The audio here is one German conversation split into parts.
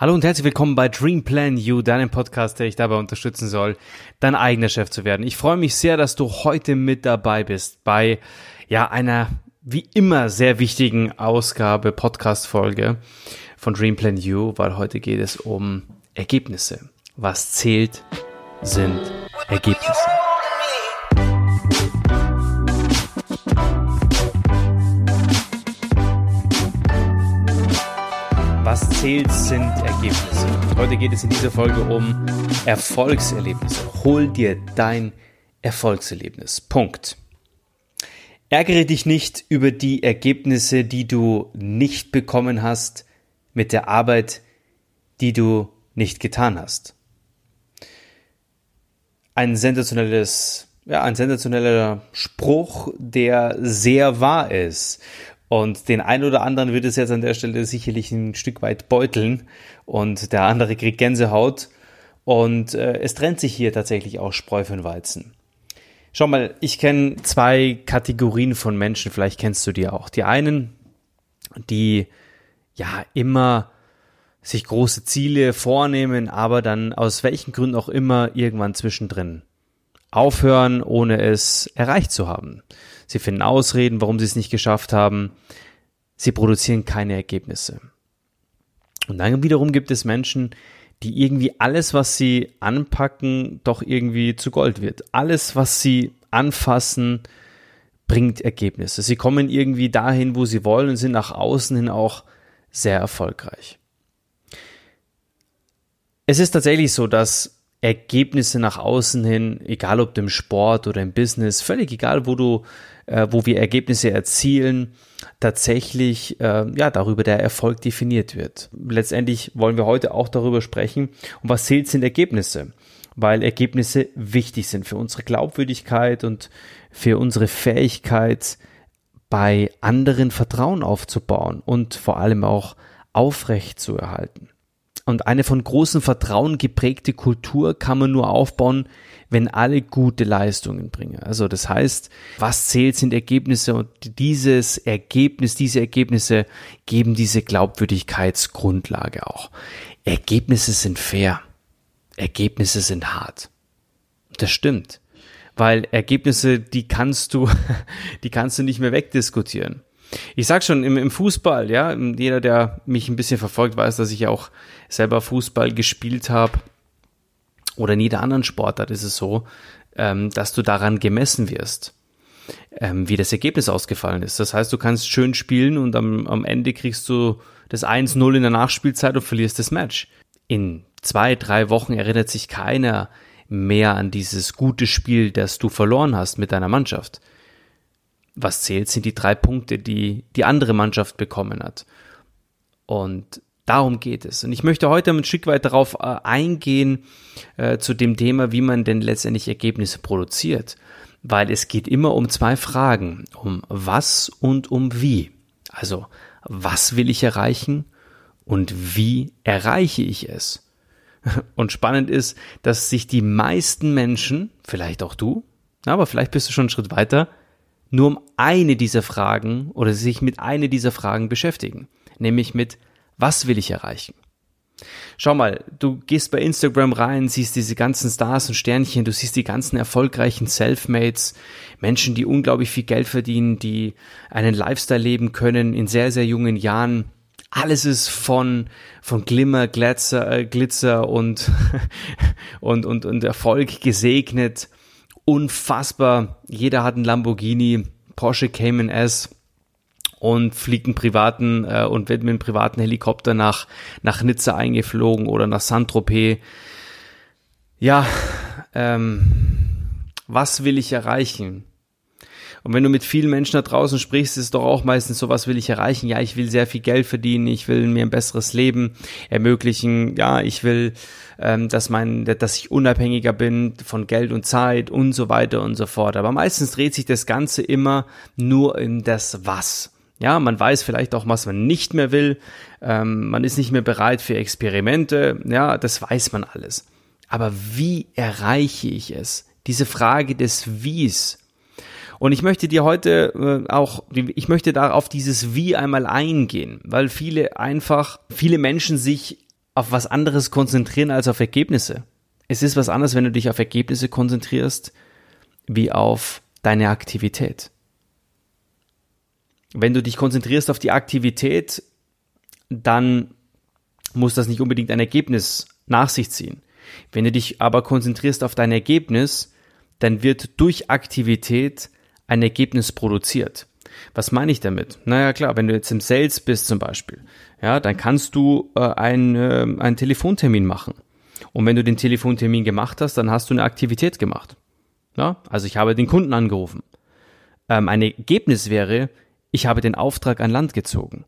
Hallo und herzlich willkommen bei Dream Plan You, deinem Podcast, der dich dabei unterstützen soll, dein eigener Chef zu werden. Ich freue mich sehr, dass du heute mit dabei bist bei ja einer wie immer sehr wichtigen Ausgabe Podcast Folge von Dream Plan You, weil heute geht es um Ergebnisse. Was zählt, sind Ergebnisse. Zählt, sind Ergebnisse. Heute geht es in dieser Folge um Erfolgserlebnisse. Hol dir dein Erfolgserlebnis. Punkt. Ärgere dich nicht über die Ergebnisse, die du nicht bekommen hast, mit der Arbeit, die du nicht getan hast. Ein sensationelles, ja, ein sensationeller Spruch, der sehr wahr ist und den einen oder anderen wird es jetzt an der Stelle sicherlich ein Stück weit beuteln und der andere kriegt Gänsehaut. Und äh, es trennt sich hier tatsächlich auch Spreu von Weizen. Schau mal, ich kenne zwei Kategorien von Menschen, vielleicht kennst du die auch. Die einen, die ja immer sich große Ziele vornehmen, aber dann aus welchen Gründen auch immer irgendwann zwischendrin aufhören, ohne es erreicht zu haben. Sie finden Ausreden, warum sie es nicht geschafft haben. Sie produzieren keine Ergebnisse. Und dann wiederum gibt es Menschen, die irgendwie alles, was sie anpacken, doch irgendwie zu Gold wird. Alles, was sie anfassen, bringt Ergebnisse. Sie kommen irgendwie dahin, wo sie wollen und sind nach außen hin auch sehr erfolgreich. Es ist tatsächlich so, dass Ergebnisse nach außen hin, egal ob im Sport oder im Business, völlig egal, wo du, äh, wo wir Ergebnisse erzielen, tatsächlich äh, ja darüber der Erfolg definiert wird. Letztendlich wollen wir heute auch darüber sprechen, und was zählt sind Ergebnisse, weil Ergebnisse wichtig sind für unsere Glaubwürdigkeit und für unsere Fähigkeit, bei anderen Vertrauen aufzubauen und vor allem auch aufrecht zu erhalten. Und eine von großem Vertrauen geprägte Kultur kann man nur aufbauen, wenn alle gute Leistungen bringen. Also das heißt, was zählt sind Ergebnisse und dieses Ergebnis, diese Ergebnisse geben diese Glaubwürdigkeitsgrundlage auch. Ergebnisse sind fair. Ergebnisse sind hart. Das stimmt. Weil Ergebnisse, die kannst du, die kannst du nicht mehr wegdiskutieren. Ich sag schon, im, im Fußball, ja, jeder, der mich ein bisschen verfolgt, weiß, dass ich auch selber Fußball gespielt habe. Oder in jeder anderen Sportart ist es so, ähm, dass du daran gemessen wirst, ähm, wie das Ergebnis ausgefallen ist. Das heißt, du kannst schön spielen und am, am Ende kriegst du das 1-0 in der Nachspielzeit und verlierst das Match. In zwei, drei Wochen erinnert sich keiner mehr an dieses gute Spiel, das du verloren hast mit deiner Mannschaft was zählt, sind die drei Punkte, die die andere Mannschaft bekommen hat. Und darum geht es. Und ich möchte heute ein Stück weit darauf äh, eingehen, äh, zu dem Thema, wie man denn letztendlich Ergebnisse produziert. Weil es geht immer um zwei Fragen. Um was und um wie. Also, was will ich erreichen und wie erreiche ich es? Und spannend ist, dass sich die meisten Menschen, vielleicht auch du, aber vielleicht bist du schon einen Schritt weiter, nur um eine dieser Fragen oder sich mit einer dieser Fragen beschäftigen, nämlich mit was will ich erreichen? Schau mal, du gehst bei Instagram rein, siehst diese ganzen Stars und Sternchen, du siehst die ganzen erfolgreichen Selfmates, Menschen, die unglaublich viel Geld verdienen, die einen Lifestyle leben können in sehr, sehr jungen Jahren. Alles ist von, von Glimmer, Glitzer, äh, Glitzer und, und, und, und Erfolg gesegnet unfassbar. Jeder hat einen Lamborghini, Porsche Cayman S und fliegt einen privaten äh, und wird mit einem privaten Helikopter nach, nach Nizza eingeflogen oder nach Saint-Tropez. Ja, ähm, was will ich erreichen? Und wenn du mit vielen Menschen da draußen sprichst, ist doch auch meistens so, was will ich erreichen? Ja, ich will sehr viel Geld verdienen, ich will mir ein besseres Leben ermöglichen, ja, ich will, ähm, dass mein, dass ich unabhängiger bin von Geld und Zeit und so weiter und so fort. Aber meistens dreht sich das Ganze immer nur in das Was. Ja, man weiß vielleicht auch, was man nicht mehr will. Ähm, man ist nicht mehr bereit für Experimente. Ja, das weiß man alles. Aber wie erreiche ich es? Diese Frage des Wies und ich möchte dir heute äh, auch, ich möchte da auf dieses Wie einmal eingehen, weil viele einfach, viele Menschen sich auf was anderes konzentrieren als auf Ergebnisse. Es ist was anderes, wenn du dich auf Ergebnisse konzentrierst, wie auf deine Aktivität. Wenn du dich konzentrierst auf die Aktivität, dann muss das nicht unbedingt ein Ergebnis nach sich ziehen. Wenn du dich aber konzentrierst auf dein Ergebnis, dann wird durch Aktivität ein Ergebnis produziert. Was meine ich damit? Naja, klar, wenn du jetzt im Sales bist zum Beispiel, ja, dann kannst du äh, ein, äh, einen Telefontermin machen. Und wenn du den Telefontermin gemacht hast, dann hast du eine Aktivität gemacht. Ja? Also ich habe den Kunden angerufen. Ähm, ein Ergebnis wäre, ich habe den Auftrag an Land gezogen.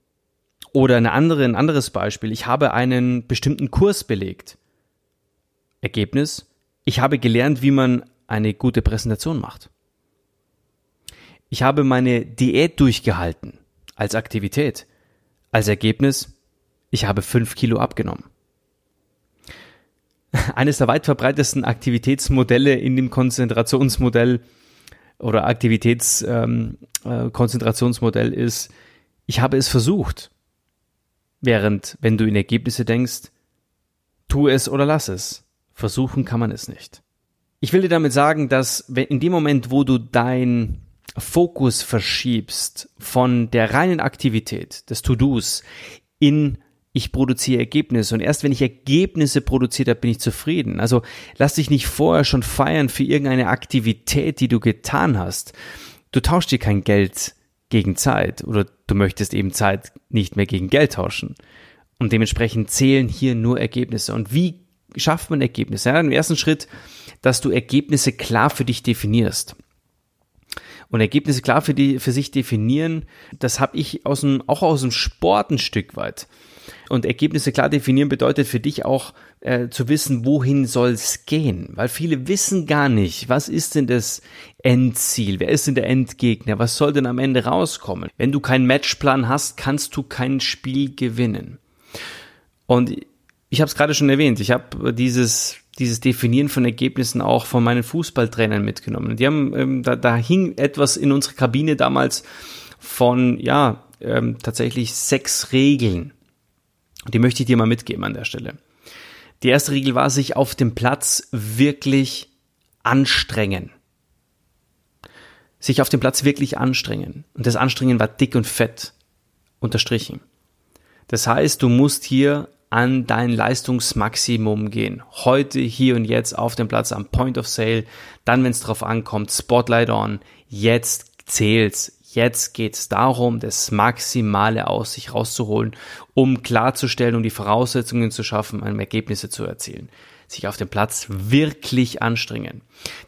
Oder eine andere, ein anderes Beispiel, ich habe einen bestimmten Kurs belegt. Ergebnis, ich habe gelernt, wie man eine gute Präsentation macht. Ich habe meine Diät durchgehalten als Aktivität. Als Ergebnis, ich habe fünf Kilo abgenommen. Eines der weit verbreitesten Aktivitätsmodelle in dem Konzentrationsmodell oder Aktivitätskonzentrationsmodell ähm, äh, ist, ich habe es versucht. Während, wenn du in Ergebnisse denkst, tu es oder lass es. Versuchen kann man es nicht. Ich will dir damit sagen, dass in dem Moment, wo du dein Fokus verschiebst von der reinen Aktivität des To-Dos in ich produziere Ergebnisse und erst wenn ich Ergebnisse produziert habe, bin ich zufrieden. Also lass dich nicht vorher schon feiern für irgendeine Aktivität, die du getan hast. Du tauschst dir kein Geld gegen Zeit oder du möchtest eben Zeit nicht mehr gegen Geld tauschen. Und dementsprechend zählen hier nur Ergebnisse. Und wie schafft man Ergebnisse? Ja, im ersten Schritt, dass du Ergebnisse klar für dich definierst. Und Ergebnisse klar für, die, für sich definieren, das habe ich aus dem, auch aus dem Sport ein Stück weit. Und Ergebnisse klar definieren bedeutet für dich auch äh, zu wissen, wohin soll es gehen. Weil viele wissen gar nicht, was ist denn das Endziel? Wer ist denn der Endgegner? Was soll denn am Ende rauskommen? Wenn du keinen Matchplan hast, kannst du kein Spiel gewinnen. Und ich habe es gerade schon erwähnt, ich habe dieses dieses Definieren von Ergebnissen auch von meinen Fußballtrainern mitgenommen. Die haben, ähm, da, da hing etwas in unserer Kabine damals von, ja, ähm, tatsächlich sechs Regeln. Die möchte ich dir mal mitgeben an der Stelle. Die erste Regel war, sich auf dem Platz wirklich anstrengen. Sich auf dem Platz wirklich anstrengen. Und das Anstrengen war dick und fett unterstrichen. Das heißt, du musst hier an dein Leistungsmaximum gehen. Heute, hier und jetzt auf dem Platz am Point of Sale. Dann, wenn es drauf ankommt, Spotlight on. Jetzt zählt's. Jetzt geht's darum, das Maximale aus sich rauszuholen, um klarzustellen, um die Voraussetzungen zu schaffen, um Ergebnisse zu erzielen. Sich auf dem Platz wirklich anstrengen.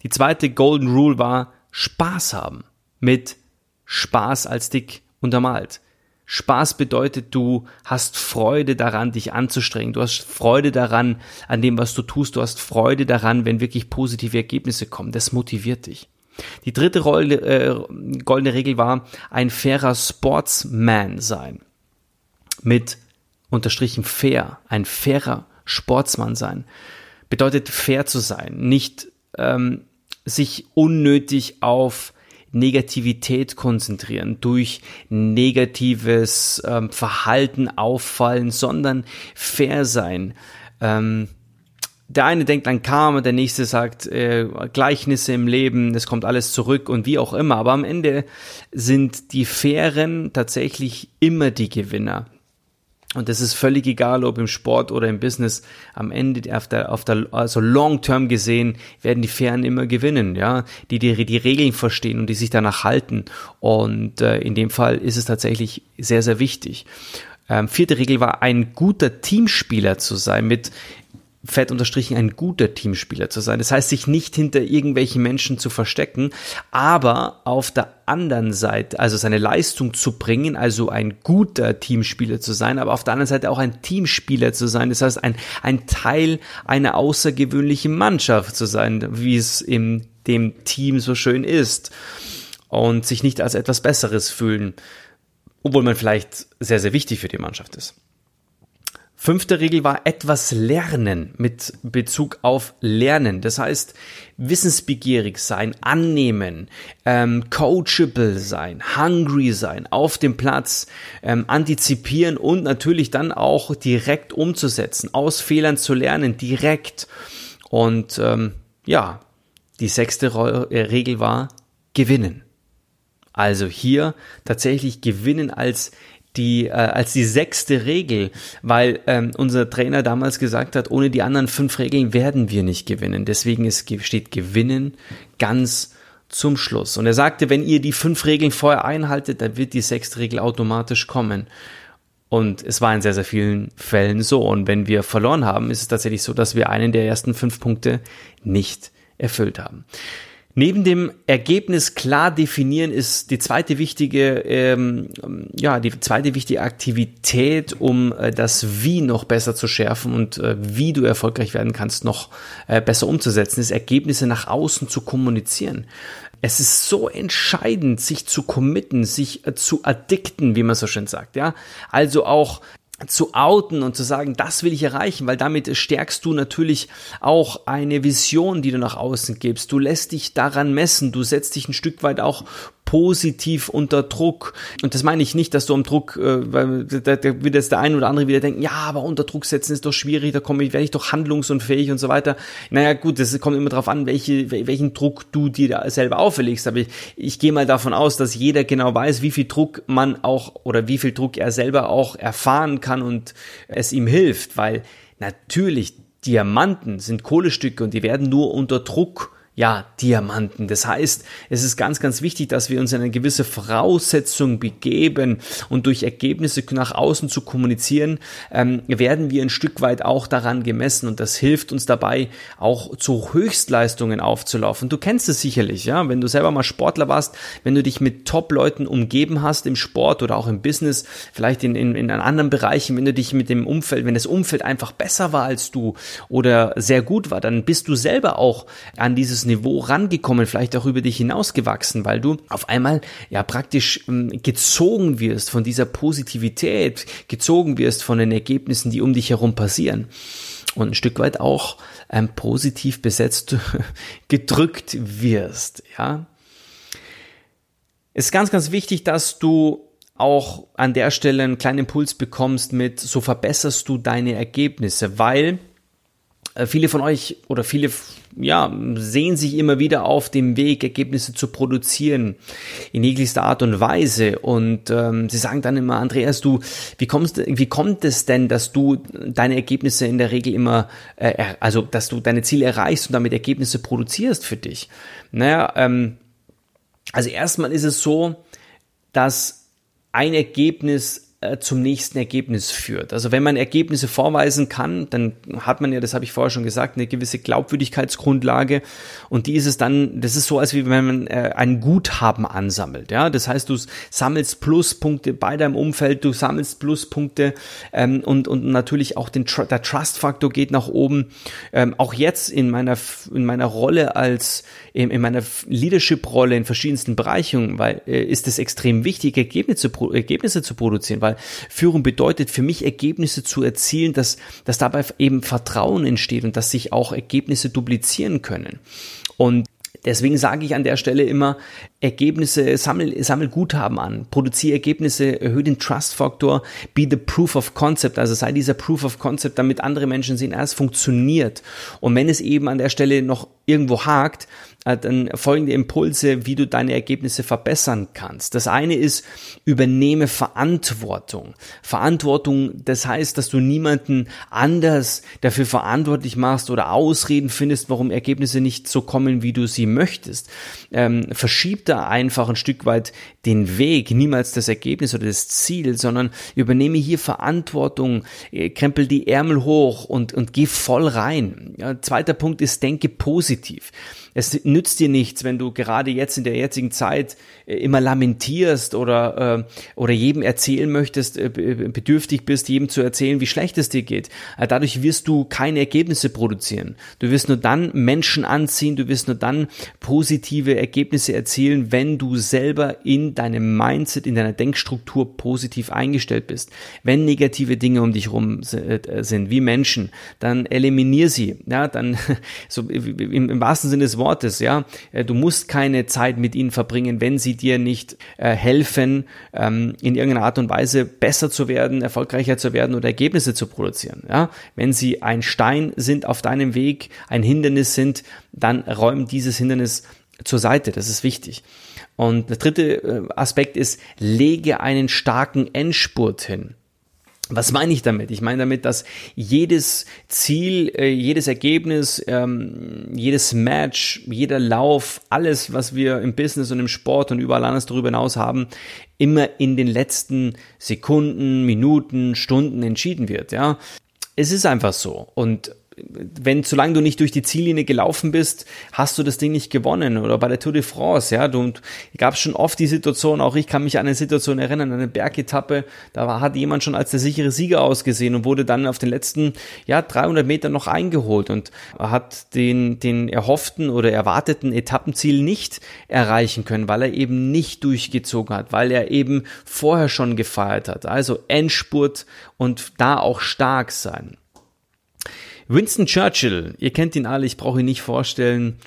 Die zweite Golden Rule war Spaß haben. Mit Spaß als dick untermalt. Spaß bedeutet, du hast Freude daran, dich anzustrengen. Du hast Freude daran, an dem, was du tust. Du hast Freude daran, wenn wirklich positive Ergebnisse kommen. Das motiviert dich. Die dritte Rolle, äh, goldene Regel war, ein fairer Sportsman sein. Mit unterstrichen fair, ein fairer Sportsmann sein. Bedeutet fair zu sein, nicht ähm, sich unnötig auf Negativität konzentrieren, durch negatives ähm, Verhalten auffallen, sondern fair sein. Ähm, der eine denkt an Karma, der nächste sagt äh, Gleichnisse im Leben, es kommt alles zurück und wie auch immer. Aber am Ende sind die Fairen tatsächlich immer die Gewinner. Und das ist völlig egal, ob im Sport oder im Business. Am Ende, auf der, auf der, also long term gesehen, werden die Fairen immer gewinnen, ja, die, die die Regeln verstehen und die sich danach halten. Und äh, in dem Fall ist es tatsächlich sehr, sehr wichtig. Ähm, vierte Regel war, ein guter Teamspieler zu sein mit fett unterstrichen ein guter Teamspieler zu sein. Das heißt, sich nicht hinter irgendwelchen Menschen zu verstecken, aber auf der anderen Seite, also seine Leistung zu bringen, also ein guter Teamspieler zu sein, aber auf der anderen Seite auch ein Teamspieler zu sein. Das heißt, ein, ein Teil einer außergewöhnlichen Mannschaft zu sein, wie es in dem Team so schön ist und sich nicht als etwas Besseres fühlen, obwohl man vielleicht sehr, sehr wichtig für die Mannschaft ist. Fünfte Regel war etwas lernen mit Bezug auf Lernen. Das heißt, wissensbegierig sein, annehmen, ähm, coachable sein, hungry sein, auf dem Platz, ähm, antizipieren und natürlich dann auch direkt umzusetzen, aus Fehlern zu lernen, direkt. Und ähm, ja, die sechste äh, Regel war gewinnen. Also hier tatsächlich gewinnen als die äh, als die sechste Regel, weil ähm, unser Trainer damals gesagt hat, ohne die anderen fünf Regeln werden wir nicht gewinnen. Deswegen ist, steht Gewinnen ganz zum Schluss. Und er sagte, wenn ihr die fünf Regeln vorher einhaltet, dann wird die sechste Regel automatisch kommen. Und es war in sehr, sehr vielen Fällen so. Und wenn wir verloren haben, ist es tatsächlich so, dass wir einen der ersten fünf Punkte nicht erfüllt haben. Neben dem Ergebnis klar definieren ist die zweite wichtige, ähm, ja, die zweite wichtige Aktivität, um äh, das Wie noch besser zu schärfen und äh, wie du erfolgreich werden kannst, noch äh, besser umzusetzen, ist Ergebnisse nach außen zu kommunizieren. Es ist so entscheidend, sich zu committen, sich äh, zu addikten, wie man so schön sagt, ja. Also auch zu outen und zu sagen, das will ich erreichen, weil damit stärkst du natürlich auch eine Vision, die du nach außen gibst. Du lässt dich daran messen, du setzt dich ein Stück weit auch positiv unter Druck. Und das meine ich nicht, dass du am Druck, äh, weil da, da wird jetzt der ein oder andere wieder denken, ja, aber unter Druck setzen ist doch schwierig, da komme ich, werde ich doch handlungsunfähig und so weiter. Naja, gut, das kommt immer darauf an, welche, welchen Druck du dir da selber auferlegst. Aber ich, ich gehe mal davon aus, dass jeder genau weiß, wie viel Druck man auch oder wie viel Druck er selber auch erfahren kann und es ihm hilft, weil natürlich Diamanten sind Kohlestücke und die werden nur unter Druck ja, Diamanten. Das heißt, es ist ganz, ganz wichtig, dass wir uns in eine gewisse Voraussetzung begeben und durch Ergebnisse nach außen zu kommunizieren, ähm, werden wir ein Stück weit auch daran gemessen und das hilft uns dabei, auch zu Höchstleistungen aufzulaufen. Du kennst es sicherlich, ja, wenn du selber mal Sportler warst, wenn du dich mit Top-Leuten umgeben hast im Sport oder auch im Business, vielleicht in, in, in anderen Bereichen, wenn du dich mit dem Umfeld, wenn das Umfeld einfach besser war als du oder sehr gut war, dann bist du selber auch an dieses Niveau rangekommen, vielleicht auch über dich hinausgewachsen, weil du auf einmal ja praktisch ähm, gezogen wirst von dieser Positivität, gezogen wirst von den Ergebnissen, die um dich herum passieren und ein Stück weit auch ähm, positiv besetzt gedrückt wirst, ja. Es ist ganz, ganz wichtig, dass du auch an der Stelle einen kleinen Impuls bekommst mit, so verbesserst du deine Ergebnisse, weil viele von euch oder viele ja, sehen sich immer wieder auf dem Weg, Ergebnisse zu produzieren in jeglichster Art und Weise. Und ähm, sie sagen dann immer, Andreas, du, wie kommst, wie kommt es denn, dass du deine Ergebnisse in der Regel immer, äh, also dass du deine Ziele erreichst und damit Ergebnisse produzierst für dich? Naja, ähm, also erstmal ist es so, dass ein Ergebnis äh, zum nächsten Ergebnis führt. Also wenn man Ergebnisse vorweisen kann, dann hat man ja, das habe ich vorher schon gesagt, eine gewisse Glaubwürdigkeitsgrundlage und die ist es dann, das ist so, als wie wenn man äh, ein Guthaben ansammelt. Ja, das heißt, du sammelst Pluspunkte bei deinem Umfeld, du sammelst Pluspunkte ähm, und und natürlich auch den der Trust-Faktor geht nach oben. Ähm, auch jetzt in meiner in meiner Rolle als in, in meiner Leadership-Rolle in verschiedensten Bereichen, weil äh, ist es extrem wichtig, Ergebnisse Ergebnisse zu produzieren, weil weil Führung bedeutet für mich Ergebnisse zu erzielen, dass, dass dabei eben Vertrauen entsteht und dass sich auch Ergebnisse duplizieren können. Und Deswegen sage ich an der Stelle immer, Ergebnisse, sammel, sammel Guthaben an, produziere Ergebnisse, erhöhe den Trust-Faktor, be the proof of concept, also sei dieser Proof of concept, damit andere Menschen sehen, ah, es funktioniert. Und wenn es eben an der Stelle noch irgendwo hakt, dann folgende Impulse, wie du deine Ergebnisse verbessern kannst. Das eine ist, übernehme Verantwortung. Verantwortung, das heißt, dass du niemanden anders dafür verantwortlich machst oder Ausreden findest, warum Ergebnisse nicht so kommen, wie du sie möchtest. Ähm, verschieb da einfach ein Stück weit den Weg, niemals das Ergebnis oder das Ziel, sondern übernehme hier Verantwortung, äh, krempel die Ärmel hoch und, und geh voll rein. Ja, zweiter Punkt ist, denke positiv. Es nützt dir nichts, wenn du gerade jetzt in der jetzigen Zeit äh, immer lamentierst oder, äh, oder jedem erzählen möchtest, äh, bedürftig bist, jedem zu erzählen, wie schlecht es dir geht. Dadurch wirst du keine Ergebnisse produzieren. Du wirst nur dann Menschen anziehen, du wirst nur dann positive Ergebnisse erzielen, wenn du selber in deinem Mindset, in deiner Denkstruktur positiv eingestellt bist. Wenn negative Dinge um dich rum sind, wie Menschen, dann eliminier sie. Ja, dann so im, im wahrsten Sinne des Wortes, ja. Äh, du musst keine Zeit mit ihnen verbringen, wenn sie dir nicht äh, helfen, ähm, in irgendeiner Art und Weise besser zu werden, erfolgreicher zu werden oder Ergebnisse zu produzieren. Ja, wenn sie ein Stein sind auf deinem Weg, ein Hindernis sind, dann räum dieses Hindernis zur Seite. Das ist wichtig. Und der dritte äh, Aspekt ist, lege einen starken Endspurt hin. Was meine ich damit? Ich meine damit, dass jedes Ziel, äh, jedes Ergebnis, ähm, jedes Match, jeder Lauf, alles, was wir im Business und im Sport und überall anders darüber hinaus haben, immer in den letzten Sekunden, Minuten, Stunden entschieden wird. Ja, es ist einfach so. Und wenn, solange du nicht durch die Ziellinie gelaufen bist, hast du das Ding nicht gewonnen. Oder bei der Tour de France, ja, du gab schon oft die Situation, auch ich kann mich an eine Situation erinnern, eine Bergetappe, da hat jemand schon als der sichere Sieger ausgesehen und wurde dann auf den letzten, ja, 300 Meter noch eingeholt und hat den, den erhofften oder erwarteten Etappenziel nicht erreichen können, weil er eben nicht durchgezogen hat, weil er eben vorher schon gefeiert hat. Also Endspurt und da auch stark sein. Winston Churchill, ihr kennt ihn alle, ich brauche ihn nicht vorstellen,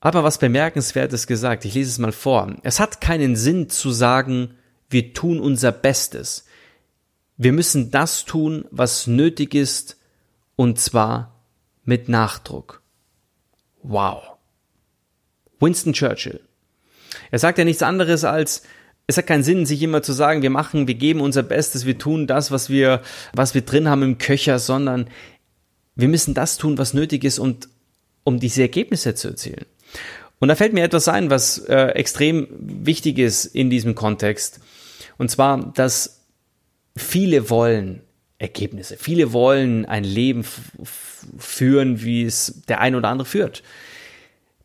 aber was bemerkenswertes gesagt. Ich lese es mal vor. Es hat keinen Sinn zu sagen, wir tun unser Bestes. Wir müssen das tun, was nötig ist, und zwar mit Nachdruck. Wow. Winston Churchill. Er sagt ja nichts anderes als, es hat keinen Sinn, sich immer zu sagen, wir machen, wir geben unser Bestes, wir tun das, was wir, was wir drin haben im Köcher, sondern wir müssen das tun, was nötig ist, und, um diese Ergebnisse zu erzielen. Und da fällt mir etwas ein, was äh, extrem wichtig ist in diesem Kontext. Und zwar, dass viele wollen Ergebnisse. Viele wollen ein Leben führen, wie es der ein oder andere führt.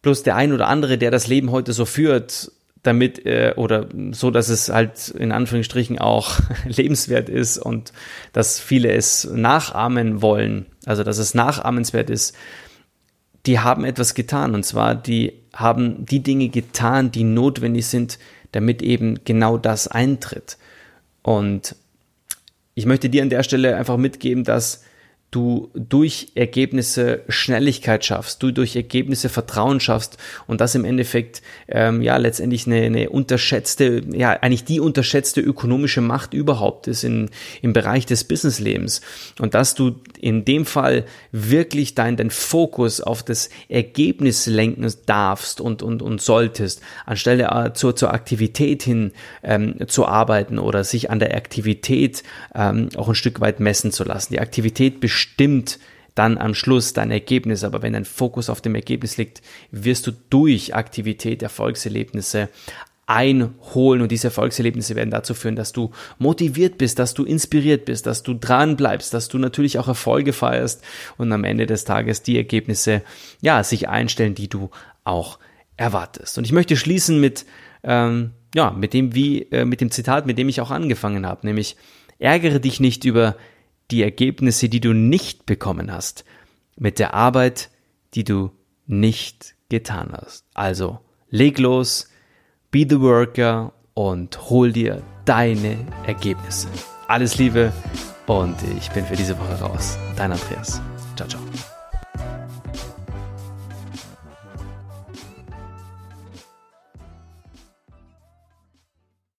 Bloß der ein oder andere, der das Leben heute so führt, damit äh, oder so, dass es halt in Anführungsstrichen auch lebenswert ist und dass viele es nachahmen wollen, also dass es nachahmenswert ist, die haben etwas getan und zwar die haben die Dinge getan, die notwendig sind, damit eben genau das eintritt. Und ich möchte dir an der Stelle einfach mitgeben, dass du durch Ergebnisse Schnelligkeit schaffst, du durch Ergebnisse Vertrauen schaffst und das im Endeffekt ähm, ja letztendlich eine, eine unterschätzte, ja eigentlich die unterschätzte ökonomische Macht überhaupt ist in, im Bereich des Businesslebens und dass du in dem Fall wirklich deinen dein Fokus auf das Ergebnis lenken darfst und, und, und solltest, anstelle äh, zur, zur Aktivität hin ähm, zu arbeiten oder sich an der Aktivität ähm, auch ein Stück weit messen zu lassen. Die Aktivität bestimmt dann am Schluss dein Ergebnis. Aber wenn dein Fokus auf dem Ergebnis liegt, wirst du durch Aktivität Erfolgserlebnisse einholen und diese Erfolgserlebnisse werden dazu führen, dass du motiviert bist, dass du inspiriert bist, dass du dran bleibst, dass du natürlich auch Erfolge feierst und am Ende des Tages die Ergebnisse ja sich einstellen, die du auch erwartest. Und ich möchte schließen mit ähm, ja mit dem wie äh, mit dem Zitat, mit dem ich auch angefangen habe, nämlich ärgere dich nicht über die Ergebnisse, die du nicht bekommen hast, mit der Arbeit, die du nicht getan hast. Also leg los, be the worker und hol dir deine Ergebnisse. Alles Liebe und ich bin für diese Woche raus. Dein Andreas. Ciao, ciao.